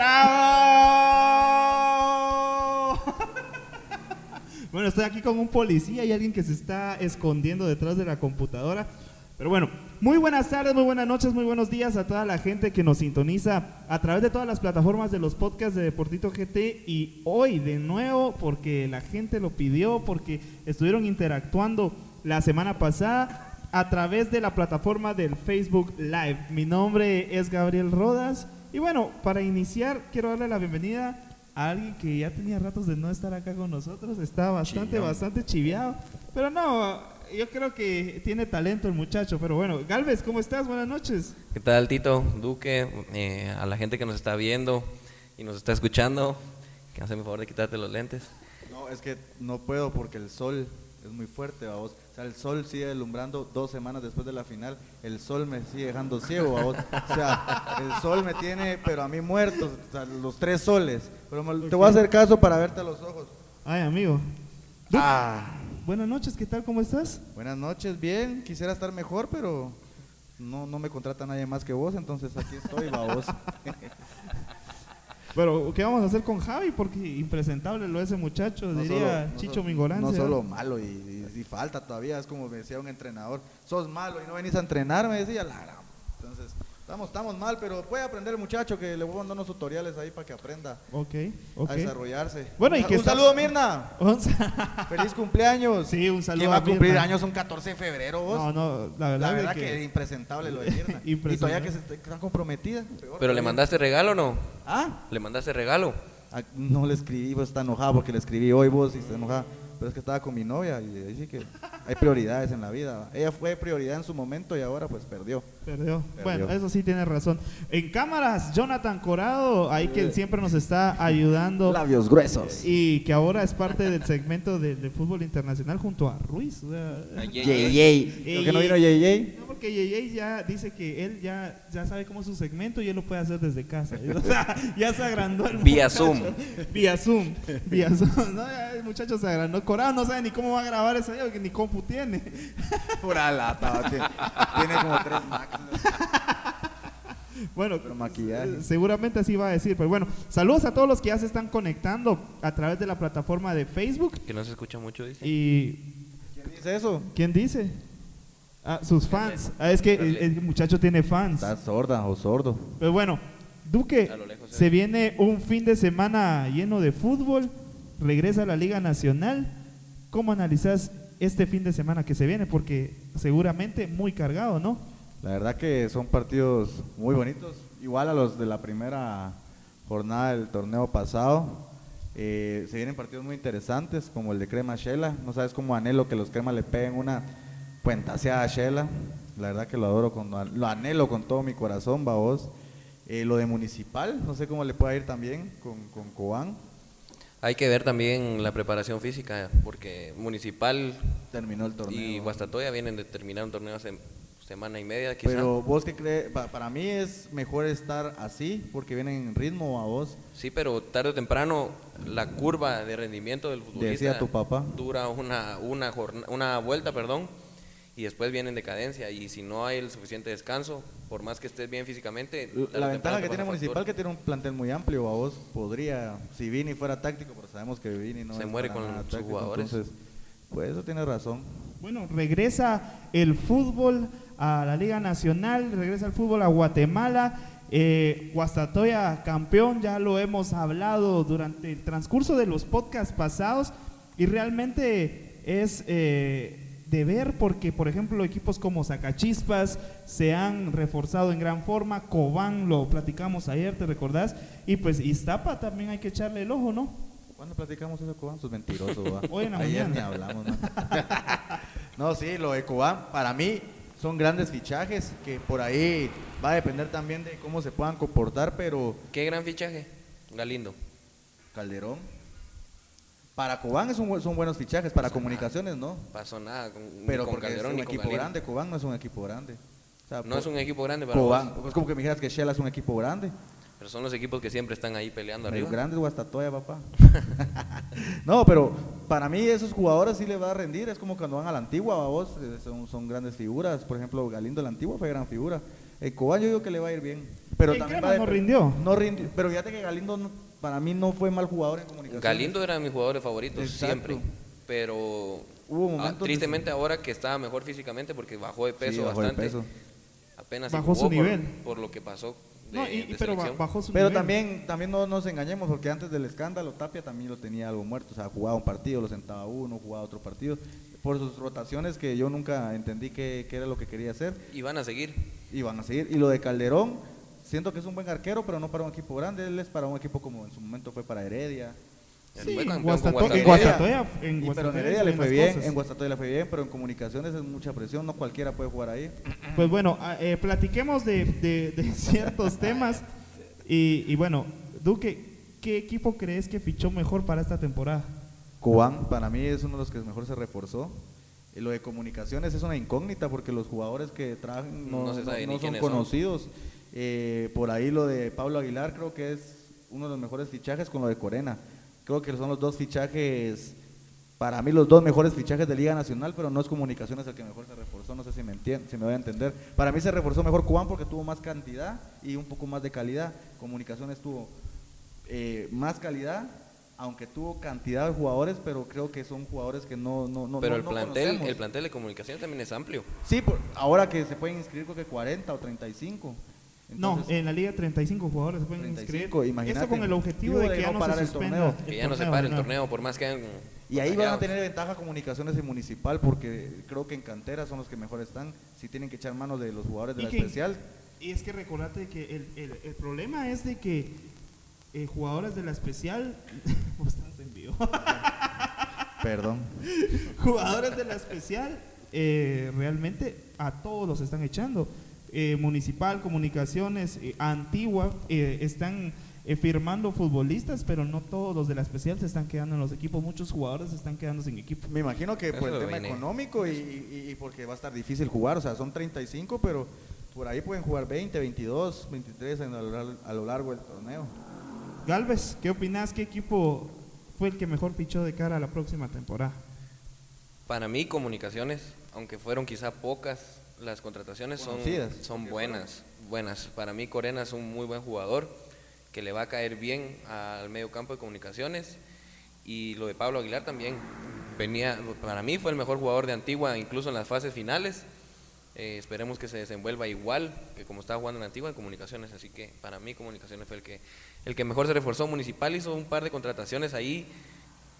¡Bravo! bueno, estoy aquí con un policía y alguien que se está escondiendo detrás de la computadora. Pero bueno, muy buenas tardes, muy buenas noches, muy buenos días a toda la gente que nos sintoniza a través de todas las plataformas de los podcasts de Deportito GT y hoy de nuevo porque la gente lo pidió, porque estuvieron interactuando la semana pasada a través de la plataforma del Facebook Live. Mi nombre es Gabriel Rodas y bueno, para iniciar quiero darle la bienvenida a alguien que ya tenía ratos de no estar acá con nosotros, está bastante, bastante chiviado, pero no, yo creo que tiene talento el muchacho, pero bueno, Galvez, ¿cómo estás? Buenas noches. ¿Qué tal, Tito, Duque, eh, a la gente que nos está viendo y nos está escuchando? Que hacen el favor de quitarte los lentes. No, es que no puedo porque el sol es muy fuerte, vos. Sea, el sol sigue alumbrando dos semanas después de la final. El sol me sigue dejando ciego, vos. O sea, el sol me tiene, pero a mí muerto, o sea, los tres soles. Pero me- te voy a hacer caso para verte a los ojos. Ay, amigo. Ah, Buenas noches, ¿qué tal? ¿Cómo estás? buenas noches, bien. Quisiera estar mejor, pero no, no me contrata nadie más que vos, entonces aquí estoy, va vos. Pero, ¿qué vamos a hacer con Javi? Porque impresentable lo ese muchacho, No diría solo- Chicho Mingorancia. No solo malo y, y- y falta todavía, es como me decía un entrenador, sos malo y no venís a entrenar, me decía la estamos, estamos mal, pero puede aprender el muchacho que le voy a mandar unos tutoriales ahí para que aprenda Ok, ok. a desarrollarse. Bueno, y un, que un está- saludo, Mirna. Feliz cumpleaños. Sí, un saludo ¿Quién va a a cumplir Mirna. años un 14 de febrero vos? No, no, la verdad, la verdad que... que, es impresentable lo de Mirna. y todavía que se está está comprometida. peor ¿Pero le mandaste regalo o no? ¿Ah? ¿Le mandaste regalo? Ah, No le escribí, vos está enojada porque le escribí hoy vos y está enojada. Pero es que estaba con mi novia y ahí sí que hay prioridades en la vida. Ella fue prioridad en su momento y ahora pues perdió. Perdió. Perdió. Bueno, eso sí tiene razón. En cámaras, Jonathan Corado, ahí que siempre nos está ayudando. Labios gruesos. Y que ahora es parte del segmento de, de fútbol internacional junto a Ruiz. o sea, Yey, Creo que no vino Yey Yey. Porque Yeye ya dice que él ya, ya sabe cómo es su segmento y él lo puede hacer desde casa. O sea, ya se agrandó el Vía muchacho. Zoom. Vía Zoom. Vía Zoom. No, el muchacho se agrandó. Corado no sabe ni cómo va a grabar eso, porque ni compu tiene. Pura lata. Tiene, tiene como tres máquinas. Bueno, Pero maquillaje. eh, seguramente así va a decir. Pero bueno, saludos a todos los que ya se están conectando a través de la plataforma de Facebook. Que no se escucha mucho, dice. ¿Y ¿Quién dice eso? quién dice? Ah, sus fans. Ah, es que el, el muchacho tiene fans. Estás sorda o sordo. Pero bueno, Duque, lejos, se eh. viene un fin de semana lleno de fútbol, regresa a la Liga Nacional. ¿Cómo analizas este fin de semana que se viene? Porque seguramente muy cargado, ¿no? La verdad que son partidos muy bonitos, igual a los de la primera jornada del torneo pasado. Eh, se vienen partidos muy interesantes, como el de Crema Shela. No sabes cómo anhelo que los Crema le peguen una puentaseada a Shela. La verdad que lo adoro, con, lo anhelo con todo mi corazón, vos. Eh, lo de Municipal, no sé cómo le puede ir también con, con Cobán. Hay que ver también la preparación física, porque Municipal Terminó el torneo. y Guastatoya vienen de terminar un torneo hace semana y media, quizá. Pero vos qué crees, Pa- para mí es mejor estar así, porque vienen en ritmo a vos. Sí, pero tarde o temprano la curva de rendimiento del futbolista Decía tu papá. dura una, una, jorna- una vuelta, perdón, y después viene en decadencia. Y si no hay el suficiente descanso, por más que estés bien físicamente... La ventaja que tiene Municipal factura. que tiene un plantel muy amplio, a vos podría, si Vini fuera táctico, pero sabemos que Vini no Se es muere con táctico, jugadores. Entonces, pues eso tiene razón. Bueno, regresa el fútbol a la Liga Nacional, regresa el fútbol a Guatemala. Eh, Guastatoya campeón, ya lo hemos hablado durante el transcurso de los podcasts pasados y realmente es eh, de ver porque, por ejemplo, equipos como Zacachispas se han reforzado en gran forma, Cobán lo platicamos ayer, ¿te recordás? Y pues Iztapa también hay que echarle el ojo, ¿no? ¿Cuándo platicamos eso, Cobán? Sos mentiroso, ¿va? Hoy en la Ayer mañana. ni hablamos, ¿no? no, sí, lo de Cobán, para mí, son grandes fichajes que por ahí va a depender también de cómo se puedan comportar, pero Qué gran fichaje. Galindo. Calderón. Para Cobán es un son buenos fichajes, para comunicaciones no. Pasó nada con, Pero con porque Calderón es un equipo grande, Cobán no es un equipo grande. O sea, No es por- un equipo grande para Cobán, vos, es como que me dijeras que Shela es un equipo grande. pero son los equipos que siempre están ahí peleando El arriba. grande es Guastatoya, papá. no, pero para mí esos jugadores sí les va a rendir. Es como cuando van a la antigua, a vos, eh, son, son grandes figuras. Por ejemplo, Galindo de la antigua fue gran figura. El Cobán yo digo que le va a ir bien. Pero también va no rindió. No rindió. Pero fíjate que Galindo no- para mí no fue mal jugador en comunicación. Galindo era de mis jugadores favoritos Exacto. siempre, pero Hubo ah, momentos de- tristemente ahora que estaba mejor físicamente porque bajó de peso Sí, bajó de bastante, peso. apenas Bajó su jugó por- nivel. por, lo que pasó. De, No, y- de pero bajó su Pero nivel. también, también no nos engañemos, porque antes del escándalo, Tapia también lo tenía algo muerto. O sea, jugaba un partido, lo sentaba uno, jugaba otro partido. Por sus rotaciones que yo nunca entendí qué, qué era lo que quería hacer. Y van a seguir. Y van a seguir. Y lo de Calderón, siento que es un buen arquero, pero no para un equipo grande. Él es para un equipo como en su momento fue para Heredia. Sí, fue en Guastatoya. En Y- pero en Guastatoya Heredia le fue bien, cosas. en Guastatoya le fue bien, pero en comunicaciones es mucha presión, no cualquiera puede jugar ahí. Pues bueno, ah, eh, platiquemos de, de- de ciertos temas. Y, y bueno, Duque, ¿qué equipo crees que fichó mejor para esta temporada? Cobán para mí es uno de los que mejor se reforzó. Y lo de comunicaciones es una incógnita porque los jugadores que traen no, son son. Eh, por ahí lo de Pablo Aguilar creo que es uno de los mejores fichajes con lo de Corena. Creo que son los dos fichajes, para mí los dos mejores fichajes de Liga Nacional, pero no es comunicaciones el que mejor se reforzó, no sé si me entiende, si me voy a entender. Para mí se reforzó mejor Cobán porque tuvo más cantidad y un poco más de calidad. Comunicaciones tuvo eh, más calidad, aunque tuvo cantidad de jugadores, pero creo que son jugadores que no no no Pero no- el no plantel, conocemos. el plantel de comunicación también es amplio. Sí, por- ahora que se pueden inscribir creo que 40 o 35. No, en la liga 35 jugadores se pueden 35, inscribir. imagínate. Esto con el objetivo de de que ya no parar se el suspenda torneo. Que ya no se pare el torneo, por más que y ahí van a tener ventaja comunicaciones y municipal porque creo que en cantera son los que mejor están. Si tienen que echar mano de los jugadores de Y la que- especial. Y es que recordate que el, el- el problema es de que eh, jugadores de la especial... Vos estás en vivo. Perdón. jugadores de la especial eh, realmente a todos los están echando. Eh, municipal, comunicaciones, eh, antigua, eh, están eh, firmando futbolistas, pero no todos los de la especial se están quedando en los equipos. Muchos jugadores se están quedando sin equipo. Me imagino que por el tema viene. económico y, y- y porque va a estar difícil jugar. O sea, son 35, pero por ahí pueden jugar 20, 22, 23 en- a, lo, lar- a lo largo del torneo. Galvez, ¿qué opinas? ¿Qué equipo fue el que mejor fichó de cara a la próxima temporada? Para mí, comunicaciones, aunque fueron quizá pocas, las contrataciones son, son buenas, buenas. Para mí, Corena es un muy buen jugador que le va a caer bien al medio campo de comunicaciones. Y lo de Pablo Aguilar también. Venía, para mí fue el mejor jugador de Antigua, incluso en las fases finales. Eh, esperemos que se desenvuelva igual que como estaba jugando en Antigua en comunicaciones. Así que para mí, comunicaciones fue el que, el que mejor se reforzó. Municipal hizo un par de contrataciones ahí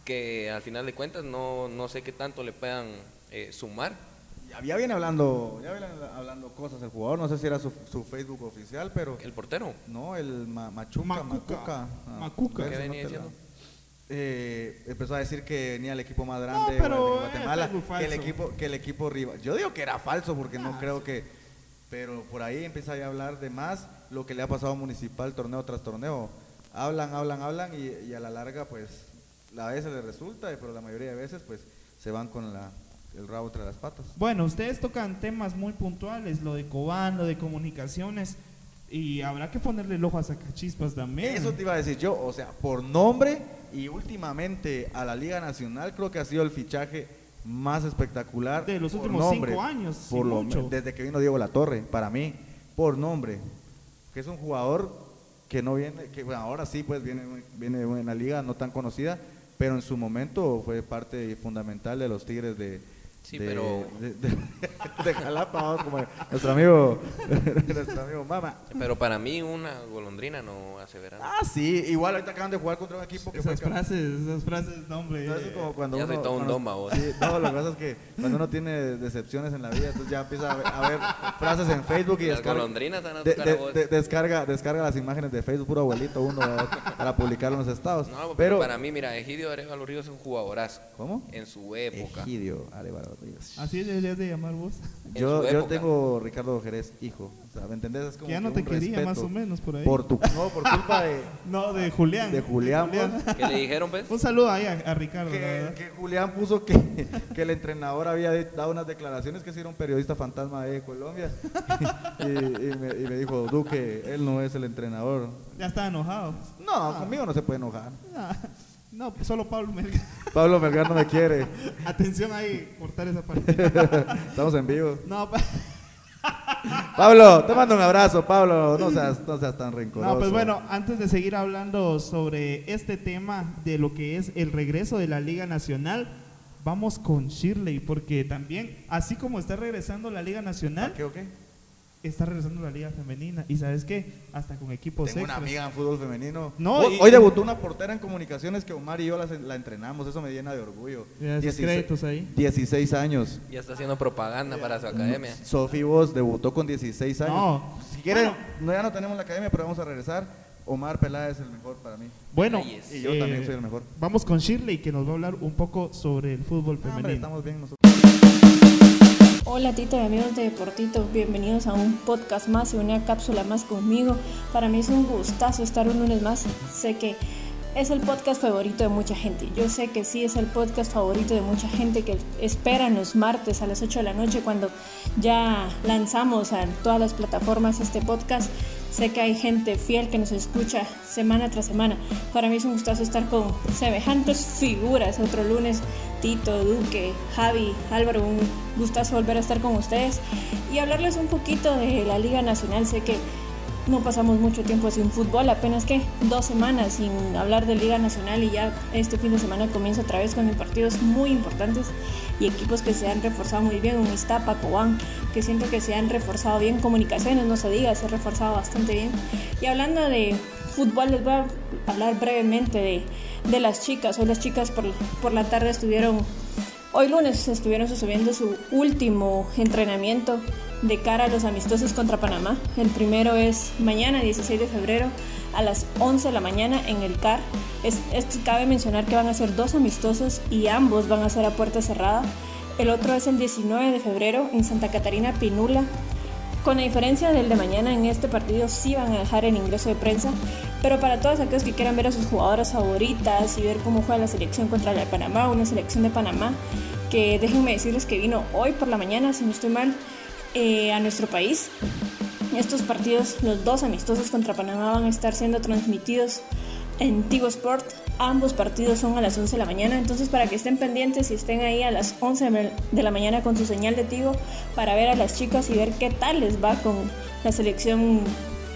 que al final de cuentas no, no sé qué tanto le puedan eh, sumar. Ya, viene hablando, ya viene hablando cosas el jugador. No sé si era su, su Facebook oficial, pero El portero. no, el ma- Machuca, Macuca. Macuca. Ah, Macuca. ¿Qué venía la- diciendo? Eh, empezó a decir que venía el equipo más grande No, pero, de eh, Guatemala, que el equipo, que el equipo rival. Yo digo que era falso porque no Ah, creo que, pero por ahí empieza a hablar de más lo que le ha pasado a Municipal torneo tras torneo. Hablan, hablan, hablan y, y a la larga pues a veces les resulta, pero la mayoría de veces pues se van con la, el rabo entre las patas. Bueno, ustedes tocan temas muy puntuales, lo de Cobán, lo de comunicaciones, y habrá que ponerle el ojo a Sacachispas también. Eso te iba a decir yo, o sea, por nombre y últimamente a la Liga Nacional creo que ha sido el fichaje más espectacular De los últimos nombre, cinco años, por lo- desde que vino Diego La Torre, para mí, por nombre, que es un jugador que no viene, que bueno, ahora sí pues viene, viene de una liga no tan conocida, pero en su momento fue parte fundamental de los Tigres de Sí, de, pero- de, de- de Jalapa, como nuestro amigo nuestro amigo Mama. Pero para mí una golondrina no hace verano. Ah, sí, igual ahorita acaban de jugar contra un equipo que esas fue frases, esas frases, no, hombre. No, eso es como cuando Ya uno, soy todo un doma, vos. Sí, no, lo que pasa es que cuando uno tiene decepciones en la vida, entonces ya empieza a ver, a ver frases en Facebook y Las descarga, golondrinas a de- tocar de- a vos. de- descarga, descarga las imágenes de Facebook, puro abuelito uno para publicarlo en los estados. No, pero, pero, para mí, mira, Egidio Arevalo Ríos es un jugadorazo ¿Cómo? en su época. Egidio Arevalo Rodríguez. Así deberías de llamar vos. Yo, yo tengo Ricardo Jerez, hijo. O sea, ¿me entendés? Es como Que ya no que te quería, más o menos, por ahí. Por tu, no, por culpa de, No, de Julián. de Julián. ¿Qué le dijeron, pues? Un saludo ahí a, a Ricardo, que, Julián puso que, que el entrenador había dado unas declaraciones que si era un periodista fantasma de Colombia. y, y me, y me dijo, Duque, él no es el entrenador. Ya está enojado. No, conmigo no se puede enojar. Ah, No, solo Pablo Melgar. Pablo Melgar no me quiere. Atención ahí, cortar esa parte. Estamos en vivo. No, pa- Pablo, te mando un abrazo, Pablo. No seas, no seas tan rencoroso. no, pues bueno, antes de seguir hablando sobre este tema de lo que es el regreso de la Liga Nacional, vamos con Shirley, porque también, así como está regresando la Liga Nacional, ¿Qué o qué? Está regresando la Liga Femenina. Y sabes qué, hasta con equipos Tengo una amiga en fútbol femenino. No, hoy, y- hoy debutó una portera en comunicaciones que Omar y yo la, la entrenamos. Eso me llena de orgullo. Ya, esos créditos ahí. 16 años. Ya está haciendo propaganda para su academia. Sofi Vos debutó con 16 años. No. Si quieren, Bueno. no, ya no tenemos la academia, pero vamos a regresar. Omar Peláez es el mejor para mí. Bueno. Y yo eh, también soy el mejor. Vamos con Shirley, que nos va a hablar un poco sobre el fútbol hombre, femenino. estamos bien nosotros. Hola Tito y amigos de Deportito, bienvenidos a un podcast más y una cápsula más conmigo. Para mí es un gustazo estar un lunes más. Sé que es el podcast favorito de mucha gente. Yo sé que sí es el podcast favorito de mucha gente que esperan los martes a las 8 de la noche cuando ya lanzamos a todas las plataformas este podcast. Sé que hay gente fiel que nos escucha semana tras semana. Para mí es un gustazo estar con semejantes figuras. Otro lunes, Tito, Duque, Javi, Álvaro, un gustazo volver a estar con ustedes y hablarles un poquito de la Liga Nacional. Sé que no pasamos mucho tiempo sin fútbol, apenas que dos semanas sin hablar de Liga Nacional y ya este fin de semana comienza otra vez con partidos muy importantes y equipos que se han reforzado muy bien, un Iztapa, Cobán, que siento que se han reforzado bien, comunicaciones, no se diga, se ha reforzado bastante bien. Y hablando de fútbol, les voy a hablar brevemente de, de las chicas. Hoy las chicas por, por la tarde estuvieron Hoy lunes estuvieron subiendo su último entrenamiento de cara a los amistosos contra Panamá. El primero es mañana, 16 de febrero, a las 11 de la mañana en el CAR. Es, esto cabe mencionar que van a ser dos amistosos y ambos van a ser a puerta cerrada. El otro es el 19 de febrero en Santa Catarina Pinula. Con la diferencia del de mañana, en este partido sí van a dejar el ingreso de prensa, pero para todos aquellos que quieran ver a sus jugadoras favoritas y ver cómo juega la selección contra la de Panamá, una selección de Panamá, que déjenme decirles que vino hoy por la mañana, si no estoy mal, eh, a nuestro país. Estos partidos, los dos amistosos contra Panamá, van a estar siendo transmitidos en Tigo Sport. Ambos partidos son a las 11 de la mañana, entonces para que estén pendientes y estén ahí a las 11 de la mañana con su señal de Tigo para ver a las chicas y ver qué tal les va con la selección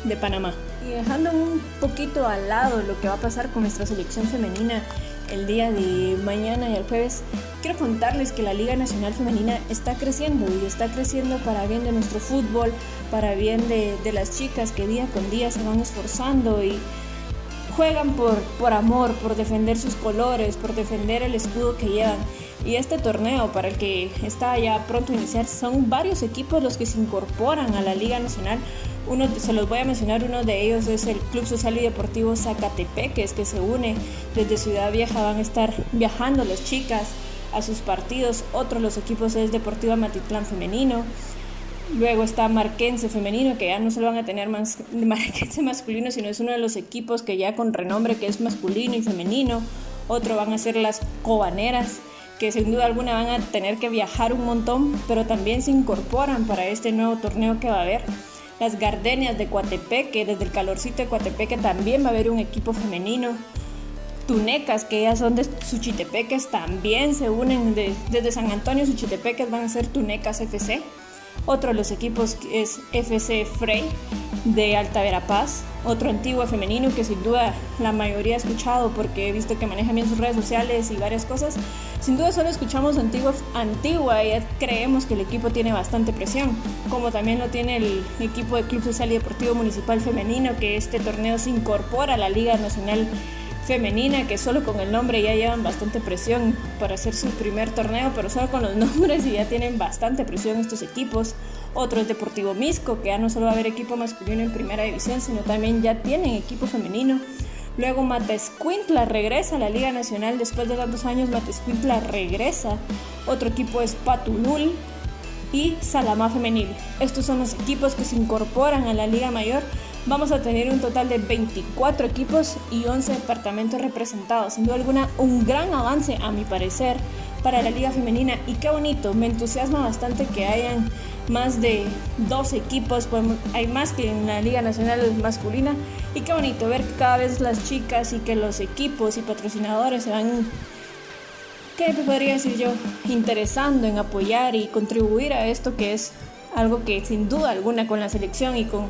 de Panamá. Y dejando un poquito al lado lo que va a pasar con nuestra selección femenina el día de mañana y el jueves, quiero contarles que la Liga Nacional Femenina está creciendo y está creciendo para bien de nuestro fútbol, para bien de, de las chicas que día con día se van esforzando y juegan por, por amor, por defender sus colores, por defender el escudo que llevan. Y este torneo, para el que está ya pronto a iniciar, son varios equipos los que se incorporan a la Liga Nacional. Uno, se los voy a mencionar, uno de ellos es el Club Social y Deportivo Zacatepeques, que se une desde Ciudad Vieja, van a estar viajando las chicas a sus partidos. Otro de los equipos es Deportiva Matitlán Femenino. Luego está Marquense femenino, que ya no solo van a tener más, Marquense masculino, sino es uno de los equipos que ya con renombre que es masculino y femenino. Otro van a ser las Cobaneras, que sin duda alguna van a tener que viajar un montón, pero también se incorporan para este nuevo torneo que va a haber. Las Gardenias de Coatepeque, desde el calorcito de Coatepeque también va a haber un equipo femenino. Tunecas, que ya son de Suchitepeques, también se unen de- desde San Antonio, Suchitepeques van a ser Tunecas FC. Otro de los equipos es FC Frey de Alta Verapaz, otro antiguo femenino que sin duda la mayoría ha escuchado porque he visto que manejan bien sus redes sociales y varias cosas. Sin duda solo escuchamos Antigua, Antigua y creemos que el equipo tiene bastante presión, como también lo tiene el equipo de Club Social y Deportivo Municipal Femenino que este torneo se incorpora a la Liga Nacional femenina que solo con el nombre ya llevan bastante presión para hacer su primer torneo, pero solo con los nombres y ya tienen bastante presión estos equipos. Otro es Deportivo Misco, que ya no solo va a haber equipo masculino en primera división, sino también ya tienen equipo femenino. Luego Matescuintla regresa a la Liga Nacional después de dos años. Matescuintla regresa. Otro equipo es Patulul y Salamá Femenil. Estos son los equipos que se incorporan a la Liga Mayor. Vamos a tener un total de 24 equipos y 11 departamentos representados. Sin duda alguna, un gran avance a mi parecer para la Liga Femenina y qué bonito, me entusiasma bastante que hayan más de dos equipos, hay más que en la Liga Nacional Masculina y qué bonito ver que cada vez las chicas y que los equipos y patrocinadores se van ¿qué podría decir yo? Interesando en apoyar y contribuir a esto que es algo que sin duda alguna con la selección y con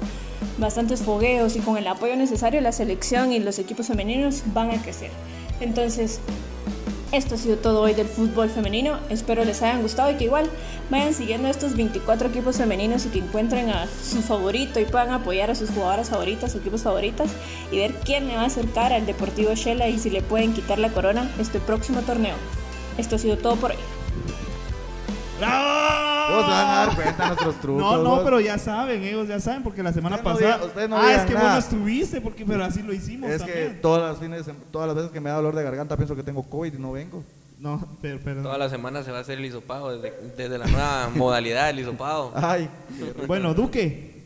bastantes fogueos y con el apoyo necesario la selección y los equipos femeninos van a crecer. Entonces, esto ha sido todo hoy del fútbol femenino. Espero les hayan gustado y que igual vayan siguiendo estos 24 equipos femeninos y que encuentren a su favorito y puedan apoyar a sus jugadoras favoritas, equipos favoritas y ver quién le va a acercar al Deportivo Shela y si le pueden quitar la corona este próximo torneo. Esto ha sido todo por hoy. ¡Bravo! Vos van a dar cuenta nuestros trucos. No, no, vos. pero ya saben, ellos ya saben, porque la semana no pasada. no ah, es que nada. vos no estuviste, porque, pero así lo hicimos Es que también. todas las, fines, de sem- todas las veces que me da dolor de garganta pienso que tengo COVID y no vengo. No, pero, pero Toda la semana se va a hacer el hisopado desde, desde la nueva modalidad del hisopado. Ay, Bueno, Duque,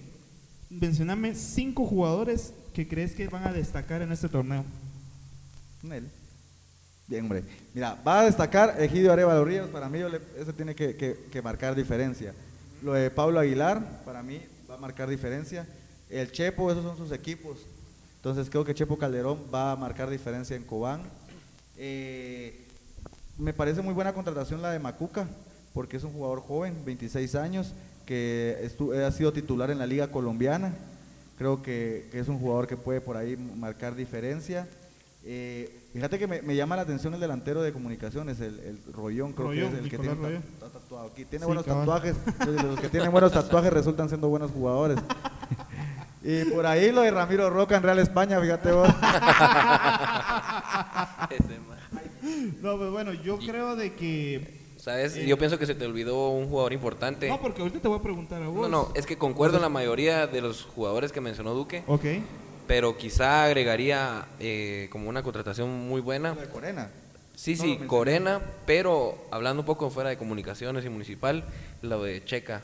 mencioname cinco jugadores que crees que van a destacar en este torneo. Nel. Bien, hombre. Mira, va a destacar Egidio Arevalo Ríos. Para mí, ese tiene que, marcar diferencia. Lo de Pablo Aguilar, para mí, va a marcar diferencia. El Chepo, esos son sus equipos. Entonces, creo que Chepo Calderón va a marcar diferencia en Cobán. Eh, me parece muy buena contratación la de Macuca, porque es un jugador joven, 26 años, que ha sido titular en la Liga Colombiana. Creo que es un jugador que puede por ahí marcar diferencia. Eh, fíjate que me, me llama la atención el delantero de comunicaciones, el, el Rollón, creo Rollón, que es el que tiene ta- Rollón. ta- tatuado aquí. Tiene Sí, buenos cabal. tatuajes, entonces los que tienen buenos tatuajes resultan siendo buenos jugadores. y por ahí lo de Ramiro Roca en Real España, fíjate vos. No, pues bueno, yo creo de que. ¿Sabes? Eh. Yo pienso que se te olvidó un jugador importante. No, porque ahorita te voy a preguntar a vos. No, no, es que concuerdo en la mayoría de los jugadores que mencionó Duque, Ok. Pero quizá agregaría eh, como una contratación muy buena. Lo de Corena. Sí, No sí. Corena, pero hablando un poco fuera de comunicaciones y municipal, lo de Checa.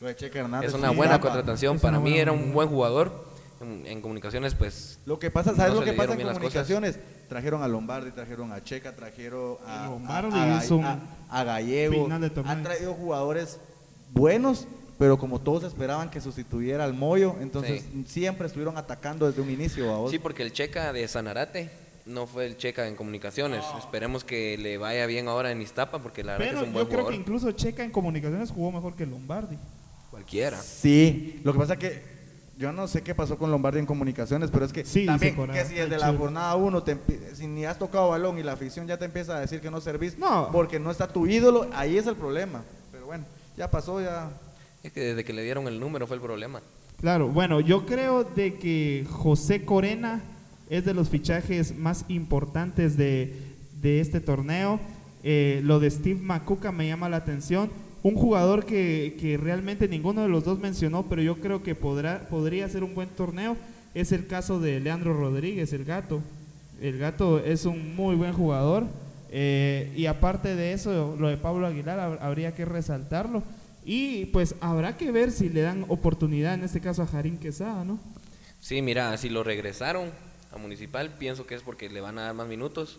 Lo de Checa Hernández. Es una buena contratación. Es Para mí buena era un buen jugador. En, en comunicaciones, pues. Lo que pasa, ¿sabes No lo que pasa en comunicaciones? Trajeron a Lombardi, trajeron a Checa, trajeron a, Lombardi a, a- a- a Gallego. final de torneo. Han traído jugadores buenos, pero como todos esperaban que sustituyera al Moyo, entonces siempre estuvieron atacando desde un inicio a vos. Sí, porque el Checa de Sanarate no fue el Checa en comunicaciones. Esperemos que le vaya bien ahora en Iztapa, porque la verdad Pero que es un yo buen creo jugador. que incluso Checa en comunicaciones jugó mejor que Lombardi. Cualquiera. Sí, lo que pasa que yo no sé qué pasó con Lombardi en comunicaciones, pero es que Sí, también que si desde la jornada 1 si ni has tocado balón y la afición ya te empieza a decir que no servís No. porque no está tu ídolo, ahí es el problema. Pero bueno, ya pasó, ya Es que desde que le dieron el número fue el problema. Claro, bueno, yo creo de que José Corena es de los fichajes más importantes de, de este torneo. Eh, lo de Steve Macuca me llama la atención. Un jugador que, que realmente ninguno de los dos mencionó, pero yo creo que podrá, podría ser un buen torneo, es el caso de Leandro Rodríguez, el gato. El gato es un muy buen jugador. eh, y aparte de eso, lo de Pablo Aguilar hab- habría que resaltarlo. Y pues habrá que ver si le dan oportunidad, en este caso a Jarín Quesada, ¿no? Sí, mira, si lo regresaron a Municipal, pienso que es porque le van a dar más minutos.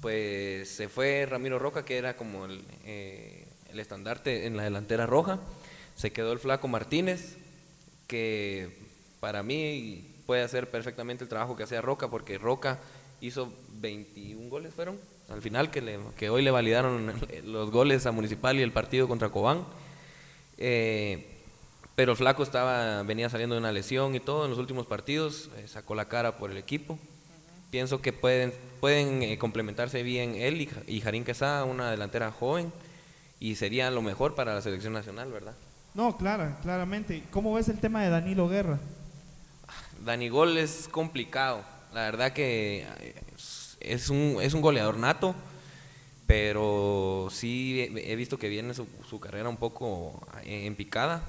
Pues se fue Ramiro Roca, que era como el, eh, el estandarte en la delantera roja. Se quedó el flaco Martínez, que para mí puede hacer perfectamente el trabajo que hacía Roca, porque Roca hizo 21 goles, fueron al final, que, le- que hoy le validaron los goles a Municipal y el partido contra Cobán. Eh, pero el flaco estaba, venía saliendo de una lesión y todo en los últimos partidos, eh, sacó la cara por el equipo. Pienso que pueden, pueden eh, complementarse bien él y, y Jarín Quesada, una delantera joven, y sería lo mejor para la selección nacional, ¿verdad? No, clara, claramente. ¿Cómo ves el tema de Danilo Guerra? Dani Gol es complicado. La verdad que eh, es un, es un goleador nato, pero sí he, visto que viene su, su carrera un poco eh, en picada.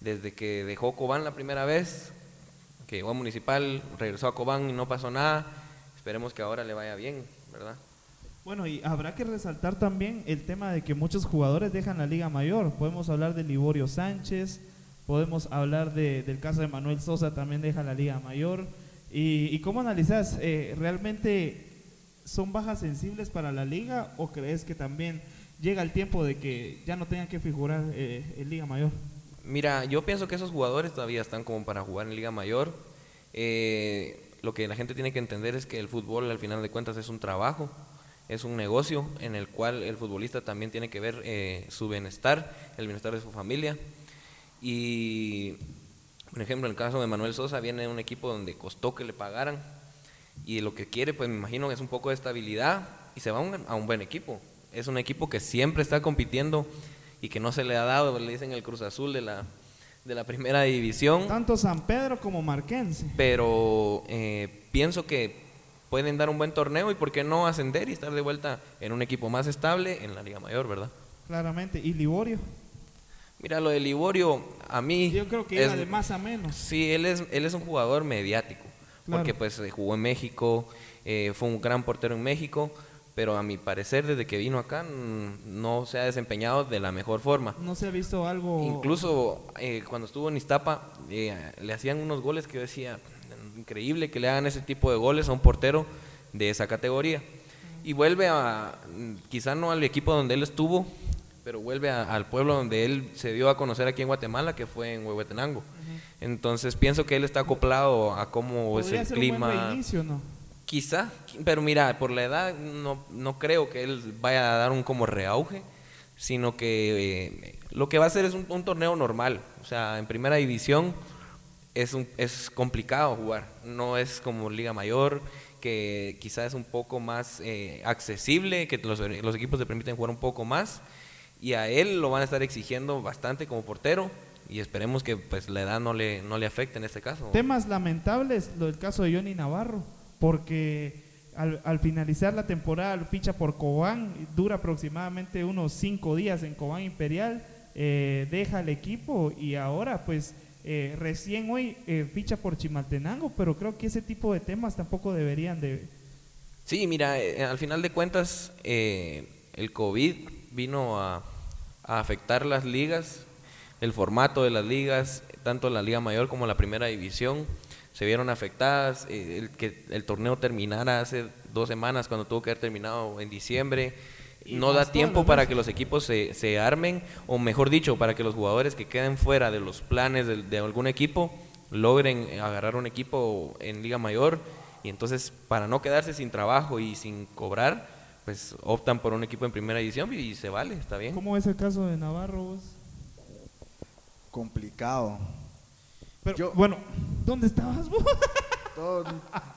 Desde que dejó Cobán la primera vez, que llegó a Municipal, regresó a Cobán y no pasó nada. esperemos que ahora le vaya bien, ¿verdad? Bueno, y habrá que resaltar también el tema de que muchos jugadores dejan la Liga Mayor. Podemos hablar de Liborio Sánchez, podemos hablar de, del caso de Manuel Sosa, también deja la Liga Mayor. ¿Y, y cómo analizas? Eh, ¿Realmente son bajas sensibles para la liga o crees que también llega el tiempo de que ya no tengan que figurar eh, en Liga Mayor? Mira, yo pienso que esos jugadores todavía están como para jugar en Liga Mayor. Eh, lo que la gente tiene que entender es que el fútbol al final de cuentas es un trabajo, es un negocio en el cual el futbolista también tiene que ver eh, su bienestar, el bienestar de su familia. Y, por ejemplo, en el caso de Manuel Sosa viene un equipo donde costó que le pagaran y lo que quiere, pues me imagino, es un poco de estabilidad y se va a un, a un buen equipo. Es un equipo que siempre está compitiendo y que no se le ha dado, le dicen el Cruz Azul de la, de la primera división, Tanto San Pedro como Marquense. pero eh, pienso que pueden dar un buen torneo y por qué no ascender y estar de vuelta en un equipo más estable en la Liga Mayor, ¿verdad? Claramente. ¿Y Liborio? Mira, lo de Liborio, a mí... Yo creo que es- iba de más a menos. Sí, él es, él es un jugador mediático, Claro. porque pues eh, jugó en México, eh, fue un gran portero en México, pero a mi parecer desde que vino acá mm, no se ha desempeñado de la mejor forma. No se ha visto algo. Incluso eh, cuando estuvo en Iztapa eh, le hacían unos goles que yo decía, increíble que le hagan ese tipo de goles a un portero de esa categoría. Y vuelve a, mm, quizá no al equipo donde él estuvo, pero vuelve a- al pueblo donde él se dio a conocer aquí en Guatemala, que fue en Huehuetenango. Entonces pienso que él está acoplado a cómo es el ser un buen clima. reinicio, ¿no? Quizá, pero mira, por la edad no, no creo que él vaya a dar un como reauge, sino que eh, lo que va a hacer es un, un torneo normal. O sea, en primera división es, un, es complicado jugar, no es como Liga Mayor, que quizás es un poco más eh, accesible, que los, los equipos te permiten jugar un poco más, y a él lo van a estar exigiendo bastante como portero, y esperemos que pues la edad no le, no le afecte en este caso. Temas lamentables, lo del caso de Johnny Navarro, porque al, al finalizar la temporada ficha por Cobán, dura aproximadamente unos cinco días en Cobán Imperial, eh, deja el equipo y ahora pues eh, recién hoy eh, ficha por Chimaltenango, pero creo que ese tipo de temas tampoco deberían de... Sí, mira, eh, al final de cuentas, eh, el COVID vino a, a afectar las ligas, el formato de las ligas, tanto la Liga Mayor como la Primera División, se vieron afectadas. eh, el que el torneo terminara hace dos semanas, cuando tuvo que haber terminado en diciembre, Y no da tiempo para que los equipos se, se armen, o mejor dicho, para que los jugadores que queden fuera de los planes de, de algún equipo logren agarrar un equipo en Liga Mayor y entonces para no quedarse sin trabajo y sin cobrar, pues optan por un equipo en primera división y se vale, está bien. ¿Cómo es el caso de Navarro? vos? Complicado. Pero, Yo- bueno, ¿dónde estabas vos? Todo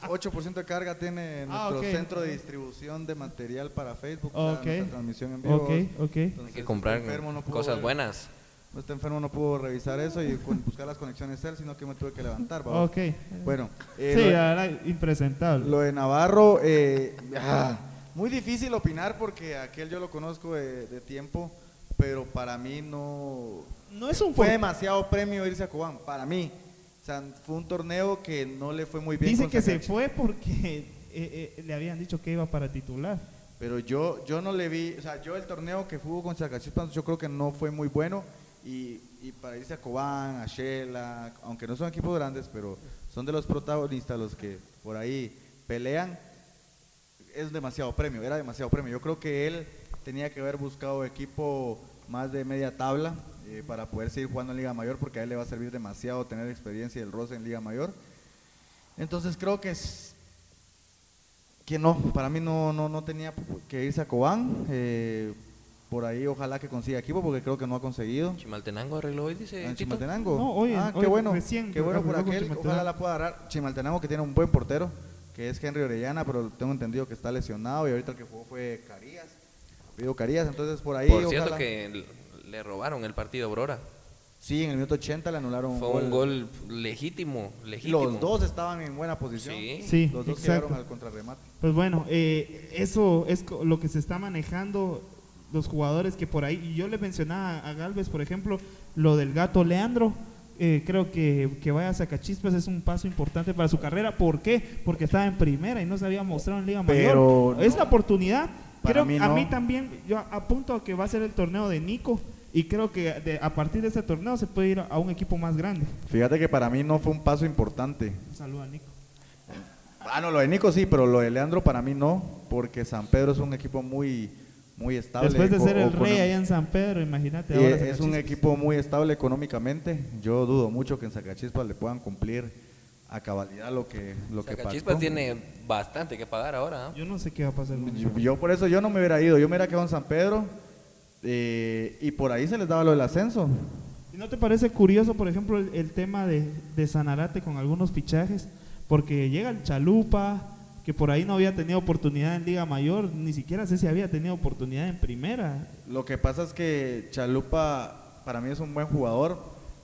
8% de carga tiene Ah, nuestro ok. centro de distribución de material para Facebook, Ok. o sea, nuestra transmisión en vivo. Ok, ok. Entonces, Hay que comprar enfermo, no cosas ver- buenas. No está enfermo, no pudo revisar eso y buscar las conexiones él, sino que me tuve que levantar. ¿va? Ok. Bueno, eh, sí, lo, de- la verdad, impresentable. lo de Navarro, eh, ah, muy difícil opinar porque aquel yo lo conozco de, de tiempo, pero para mí no, no es un fue demasiado premio irse a Cobán, para mí. O sea, fue un torneo que no le fue muy bien. Dice que se fue porque eh, eh, le habían dicho que iba para titular. Pero yo, yo no le vi, o sea, yo el torneo que jugó con Zacachispas, yo creo que no fue muy bueno. Y, y para irse a Cobán, a Shela, aunque no son equipos grandes, pero son de los protagonistas los que por ahí pelean, es demasiado premio, era demasiado premio. Yo creo que él tenía que haber buscado equipo más de media tabla eh, para poder seguir jugando en Liga Mayor, porque a él le va a servir demasiado tener experiencia y el roce en Liga Mayor. Entonces creo que es que no, para mí no, no, no tenía que irse a Cobán. eh, por ahí ojalá que consiga equipo porque creo que no ha conseguido. Chimaltenango arregló hoy, dice Ah, ¿En Tito. Chimaltenango? No, hoy- ah, hoy qué bueno, recién qué bueno por aquel. Ojalá la pueda agarrar. Chimaltenango que tiene un buen portero, que es Henry Orellana, pero tengo entendido que está lesionado y ahorita el que jugó fue Carías. Pido Carías, entonces por ahí. Por cierto ojalá- que le robaron el partido a Aurora. Sí, en el minuto 80 le anularon Fue un gol legítimo, legítimo. Los dos estaban en buena posición. Sí. Sí, Los dos exacto. llegaron al contrarremate. Pues bueno, eh, eso es lo que se está manejando los jugadores que por ahí, y yo le mencionaba a Galvez, por ejemplo, lo del gato Leandro, eh, creo que, que vaya a Sacachispas es un paso importante para su carrera. ¿Por qué? Porque estaba en primera y no se había mostrado en Liga Pero Mayor. Es la oportunidad. Para Creo mí a no. mí también, yo apunto a que va a ser el torneo de Nico y creo que de- a partir de ese torneo se puede ir a un equipo más grande. Fíjate que para mí no fue un paso importante. Un saludo a Nico. Ah, no, lo de Nico sí, pero lo de Leandro para mí no, porque San Pedro es un equipo muy, muy estable. Después de ser el rey allá en San Pedro, imagínate. Ahora es un equipo muy estable económicamente. Yo dudo mucho que en Zacachispas le puedan cumplir a cabalidad lo que lo que pactó. tiene bastante que pagar ahora. ¿ah? Yo no sé qué va a pasar con Yo, eso. yo por eso yo no me hubiera ido, yo me hubiera quedado en San Pedro eh, y por ahí se les daba lo del ascenso. ¿Y no te parece curioso, por ejemplo, el, el tema de, de Sanarate con algunos fichajes? Porque llega el Chalupa, que por ahí no había tenido oportunidad en Liga Mayor, ni siquiera sé si había tenido oportunidad en Primera. Lo que pasa es que Chalupa para mí es un buen jugador,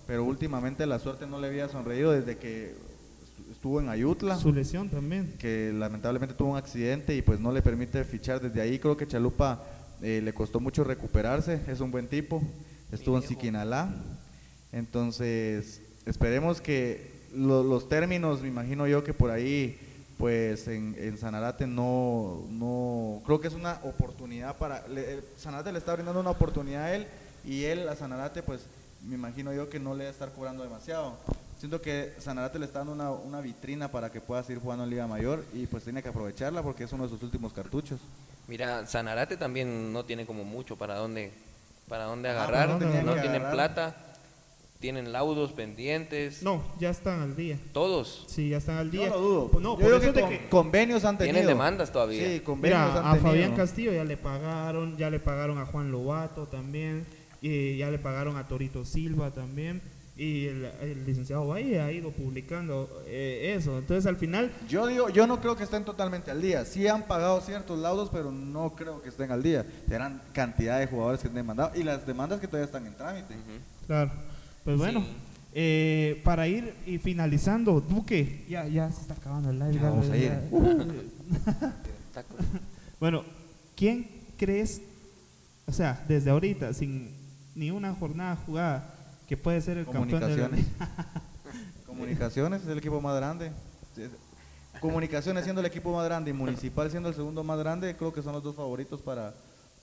pero últimamente la suerte no le había sonreído desde que estu- estuvo en Ayutla. Su lesión también. que lamentablemente tuvo un accidente y pues no le permite fichar desde ahí. Creo que Chalupa eh, le costó mucho recuperarse, es un buen tipo, estuvo en Siquinalá. Entonces, esperemos que lo- los términos, me imagino yo que por ahí, pues en, en Sanarate no, no, creo que es una oportunidad para, le- Sanarate le está brindando una oportunidad a él y él a Sanarate pues me imagino yo que no le va a estar cobrando demasiado. Siento que Sanarate le está dando una, una vitrina para que pueda seguir jugando en Liga Mayor y pues tiene que aprovecharla porque es uno de sus últimos cartuchos. Mira, Sanarate también no tiene como mucho para dónde, para dónde Ah, agarrar. ¿para dónde no tienen agarrar? plata, tienen laudos pendientes. No, ya están al día. Todos. Sí, ya están al día. Yo lo dudo. Pues No, Yo por eso que de con- que- convenios han tenido. Tienen demandas todavía. Sí, convenios Mira, han a tenido. Fabián Castillo ya le pagaron, ya le pagaron a Juan Lobato también, y ya le pagaron a Torito Silva también, y el, el licenciado Valle ha ido publicando eh, eso. Entonces al final, Yo digo, yo no creo que estén totalmente al día. Sí han pagado ciertos laudos, pero no creo que estén al día. Serán cantidad de jugadores que han demandado y las demandas que todavía están en trámite. claro, pues bueno. Sí. eh, para ir y finalizando, Duque, ya, ya se está acabando el live. Ya vamos a ir. Bueno, ¿quién crees, o sea, desde ahorita, sin ni una jornada jugada, que puede ser el campeón de la- Comunicaciones. Comunicaciones es el equipo más grande. Es- Comunicaciones siendo el equipo más grande y Municipal siendo el segundo más grande, creo que son los dos favoritos para,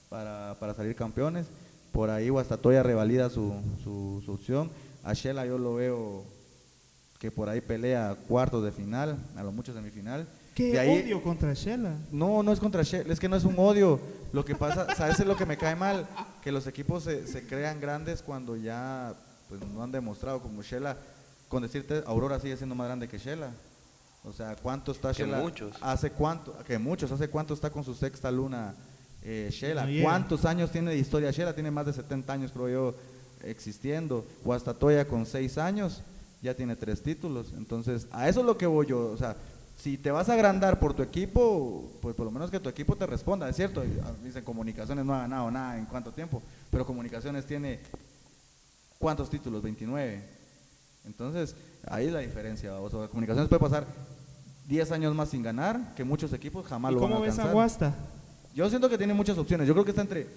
para, para salir campeones. Por ahí Guastatoya revalida su, su, su opción. A Shela yo lo veo que por ahí pelea cuartos de final, a lo mucho semifinal. Qué De ahí- odio contra Shela. no, no es contra Shell, es que no es un odio. Lo que pasa, ¿sabes? Es lo que me cae mal, que los equipos se, se crean grandes cuando ya pues, no han demostrado, como Shela, con decirte, Aurora sigue siendo más grande que Shela. O sea, ¿cuánto está Que Shela? muchos. Hace cuánto, que muchos, hace cuánto está con su sexta luna eh, Shela. No. ¿Cuántos años tiene de historia Shela? Tiene más de 70 años, creo yo, existiendo. Guastatoya con 6 años ya tiene tres títulos. Entonces, a eso es lo que voy yo. O sea, si te vas a agrandar por tu equipo, pues por lo menos que tu equipo te responda, es cierto. ah, Dicen comunicaciones no ha ganado nada en cuánto tiempo, pero comunicaciones tiene cuántos títulos, 29. Entonces, ahí es la diferencia. O sea, comunicaciones puede pasar 10 años más sin ganar, que muchos equipos jamás ¿Y lo van a cómo ves alcanzar. a Guasta? Yo siento que tiene muchas opciones. Yo creo que está entre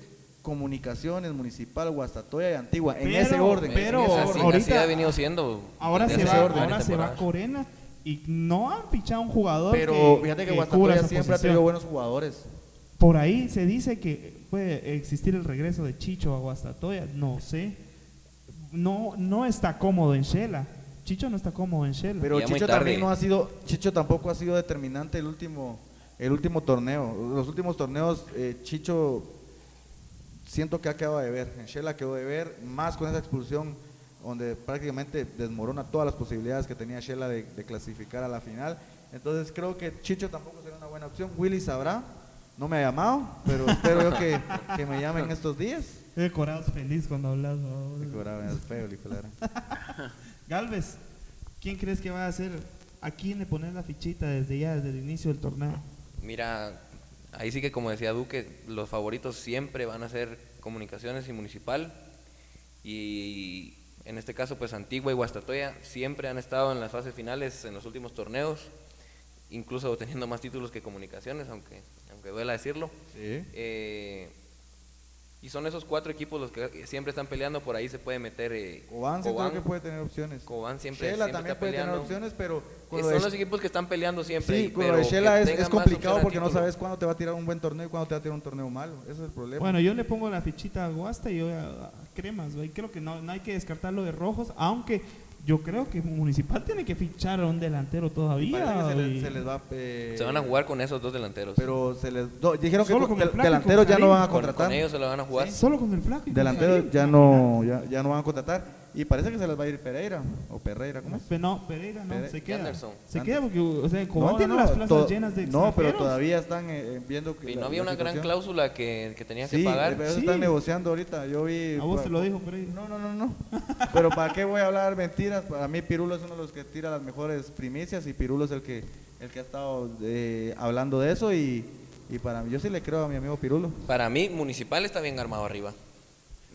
comunicaciones, municipal, Guastatoya y Antigua, en ese orden. pero ahorita- ha venido siendo. Ahora se va, orden. ahora se va. Corena y no han fichado un jugador Pero que, fíjate que, Guastatoya siempre ha tenido buenos jugadores. Por ahí se dice que puede existir el regreso de Chicho a Guastatoya, no sé. No, no está cómodo en Shela. Chicho no está cómodo en Shela. Pero Ya Chicho también no ha sido, Chicho tampoco ha sido determinante el último, el último torneo. Los últimos torneos, eh, Chicho siento que ha quedado de ver. En Shela quedó de ver, más con esa expulsión donde prácticamente desmorona todas las posibilidades que tenía Shela de, de clasificar a la final. Entonces creo que Chicho tampoco sería una buena opción. Willy sabrá, no me ha llamado, pero espero yo que, que me llamen estos días. Eh, Corados feliz cuando hablas. ¿no? El feo, la- Galvez, ¿quién crees que va a ser? ¿A quién le pones la fichita desde ya, desde el inicio del torneo? Mira, ahí sí que como decía Duque, los favoritos siempre van a ser comunicaciones y municipal. Y en este caso, pues Antigua y Guastatoya siempre han estado en las fases finales en los últimos torneos, incluso teniendo más títulos que comunicaciones, aunque, aunque duela decirlo. Sí. Eh, Y son esos cuatro equipos los que siempre están peleando, por ahí se puede meter eh, Cobán, sí creo que puede tener opciones. Cobán siempre, Shela siempre también está puede peleando. tener opciones, pero con Eh, lo son de los equipos que están peleando siempre. Sí, y- con lo de Shela es, es complicado porque no sabes cuándo te va a tirar un buen torneo y cuándo te va a tirar un torneo malo. Ese es el problema. Bueno, yo le pongo la fichita a Guasta y yo a, a Cremas, güey. Creo que no, no hay que descartar lo de Rojos, aunque yo creo que Municipal tiene que fichar a un delantero todavía. parece que se, güey. les, se les va eh, Se van a jugar con esos dos delanteros. Pero se les do- dijeron que Solo con- con el del- Flaco y con delanteros ya no van a con, contratar. con ellos se lo van a jugar. Solo con el flaco. Delanteros ya no ya, ya no van a contratar y parece que se les va a ir Pereira o Pereira, ¿cómo es? Pe- No, Pereira no, Pere- se queda. Anderson. Se queda porque, o sea, Cobán No, tiene no, las plazas to- llenas de No, pero todavía están eh, viendo que Y la- no había la una gran cláusula que, que tenían Sí, que pagar. pero eso Sí. están negociando ahorita. Yo vi A vos te lo dijo Pereira. No, no, no, no. Pero ¿para qué voy a hablar mentiras? Para mí Pirulo es uno de los que tira las mejores primicias y Pirulo es el que el que ha estado eh, hablando de eso y, y para mí yo sí le creo a mi amigo Pirulo. Para mí, Municipal está bien armado arriba.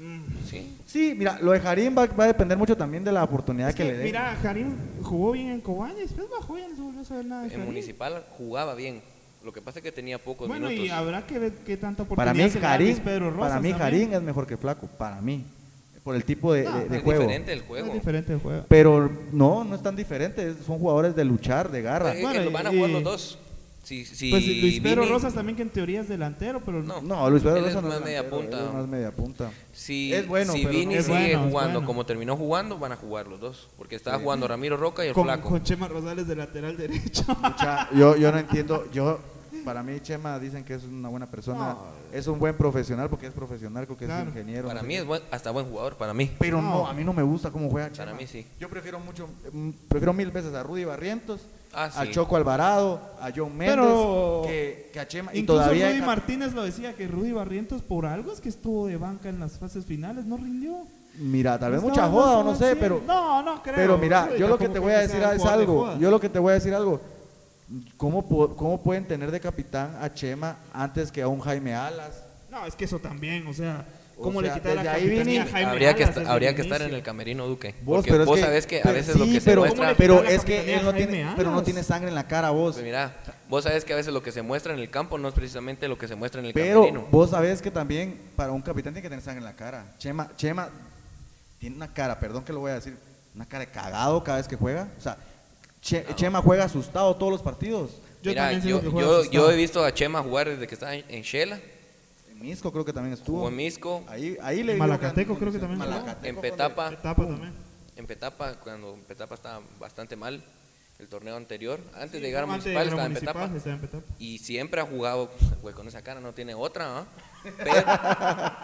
Mm. Sí. Sí, mira, lo de Jarín va, va a depender mucho también de la oportunidad Es que, que, le den. mira, Karim jugó bien en Cobán y después bajó y no volvió a saber nada de En. Municipal jugaba bien. Lo que pasa es que tenía pocos Bueno, minutos. y habrá que ver qué tanta para oportunidad mí se le da a Jarín, Luis Pedro Rosas para mí también. Jarín es mejor que Flaco, para mí, por el tipo de, No, de- de es juego. diferente el juego. Es diferente el juego. Pero no, no es tan diferente, son jugadores de luchar, de garra. Bueno, van a y- jugar los dos. Si, si Pues Luis Pedro Vini- Rosas también que en teoría es delantero, pero No. No, Luis Pedro Él Rosa es no más media delantero, punta. es más media punta. Si, Es bueno, si pero Vini no- Es sigue bueno, es jugando bueno. como terminó jugando, van a jugar los dos. Porque estaba jugando Ramiro Roca y el con, Flaco. con Chema Rosales de lateral derecho. Mucha- yo, yo no entiendo, yo para mí Chema dicen que es una buena persona, No. es un buen profesional porque es profesional, porque Claro. es ingeniero. Para no mí es buen- hasta buen jugador, para mí. Pero no. No. a mí no me gusta cómo juega Chema. Para mí sí. Yo prefiero mucho, mm, prefiero mil veces a Rudy Barrientos, Ah, al sí. Choco Alvarado, a John Méndez, Pero- que, que a Chema. Y Incluso todavía Rudy Martínez lo decía que Rudy Barrientos por algo es que estuvo de banca en las fases finales, no rindió. Mira, tal vez No mucha joda no o no sé, pero. No, no creo. Pero mira, yo lo que te voy a decir es algo. Yo lo que te voy a decir algo. ¿Cómo, ¿Cómo pueden tener de capitán a Chema antes que a un Jaime Alas? No, es que eso también, o sea, O ¿cómo sea, le quitar la ahí Jaime habría que, habría estar en el camerino Duque. Vos, porque pero es vos que- sabés que a pero- veces sí, lo que se pero, ¿Cómo muestra... pero es que él no tiene, Jaime pero no tiene sangre en la cara vos. Pues mira, vos sabés que a veces lo que se muestra en el campo no es precisamente lo que se muestra en el Pero camerino. vos sabés que también para un capitán tiene que tener sangre en la cara. Chema, Chema tiene una cara, perdón que lo voy a decir, una cara de cagado cada vez que juega. O sea, Che- Chema juega asustado todos los partidos. Yo Mira, también yo, he visto a Chema jugar desde que estaba en, en Shela, Misco creo que también estuvo. jugó en Misco, Ahí, ahí le Malacateco creo que también. Malacateco en Petapa, Etapa también. en Petapa, cuando Petapa estaba bastante mal, el torneo anterior, antes de llegar a Antes de Municipal llegar a estaba en Municipal, Petapa. estaba en Petapa. Y siempre ha jugado, güey, con esa cara no tiene otra, ¿ah? pero,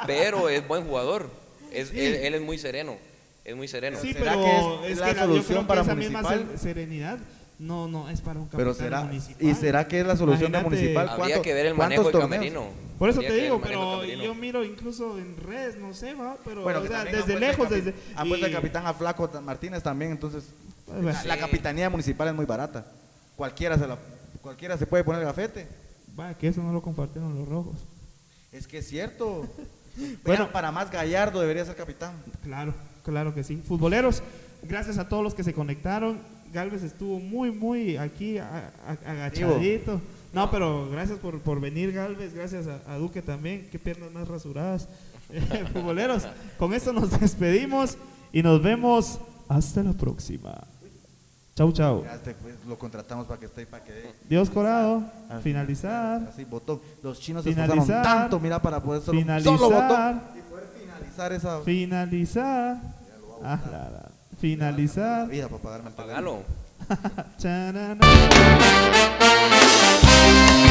pero es buen jugador. Es, él, él es muy sereno, es muy sereno. Sí, ¿Será pero que es es la que solución para esa Municipal? ser- serenidad no, no es para un capitán Pero será, municipal. ¿y será que es la solución de Municipal? Habría ¿Cuánto- que ver el manejo del camerino. Por eso te digo, pero yo miro incluso en redes, no sé, va, pero Bueno, o sea, desde lejos, desde... Han puesto el capitán a Flaco Martínez también, entonces la, la capitanía municipal es muy barata. Cualquiera se, la, cualquiera se puede poner el gafete. Va, que eso no lo compartieron los rojos. Es que es cierto. Bueno. bueno, para más Gallardo debería ser capitán. Claro, claro que sí. Futboleros, gracias a todos los que se conectaron. Galvez estuvo muy, muy aquí a- a- agachadito. No, pero gracias por, por venir, Galvez. Gracias a, a Duque también. Qué piernas más rasuradas. Eh, Futboleros, con esto nos despedimos y nos vemos hasta la próxima. Chau, chau. Ya pues, lo contratamos para que esté para que dé. Dios Corado, Así, finalizar, Así, botón. Los chinos se Finalizar. esforzaron tanto, mira, para poder solo, Finalizar. solo botón y poder finalizar esa finalizar, ah, la, la finalizar. Vida para pagarme el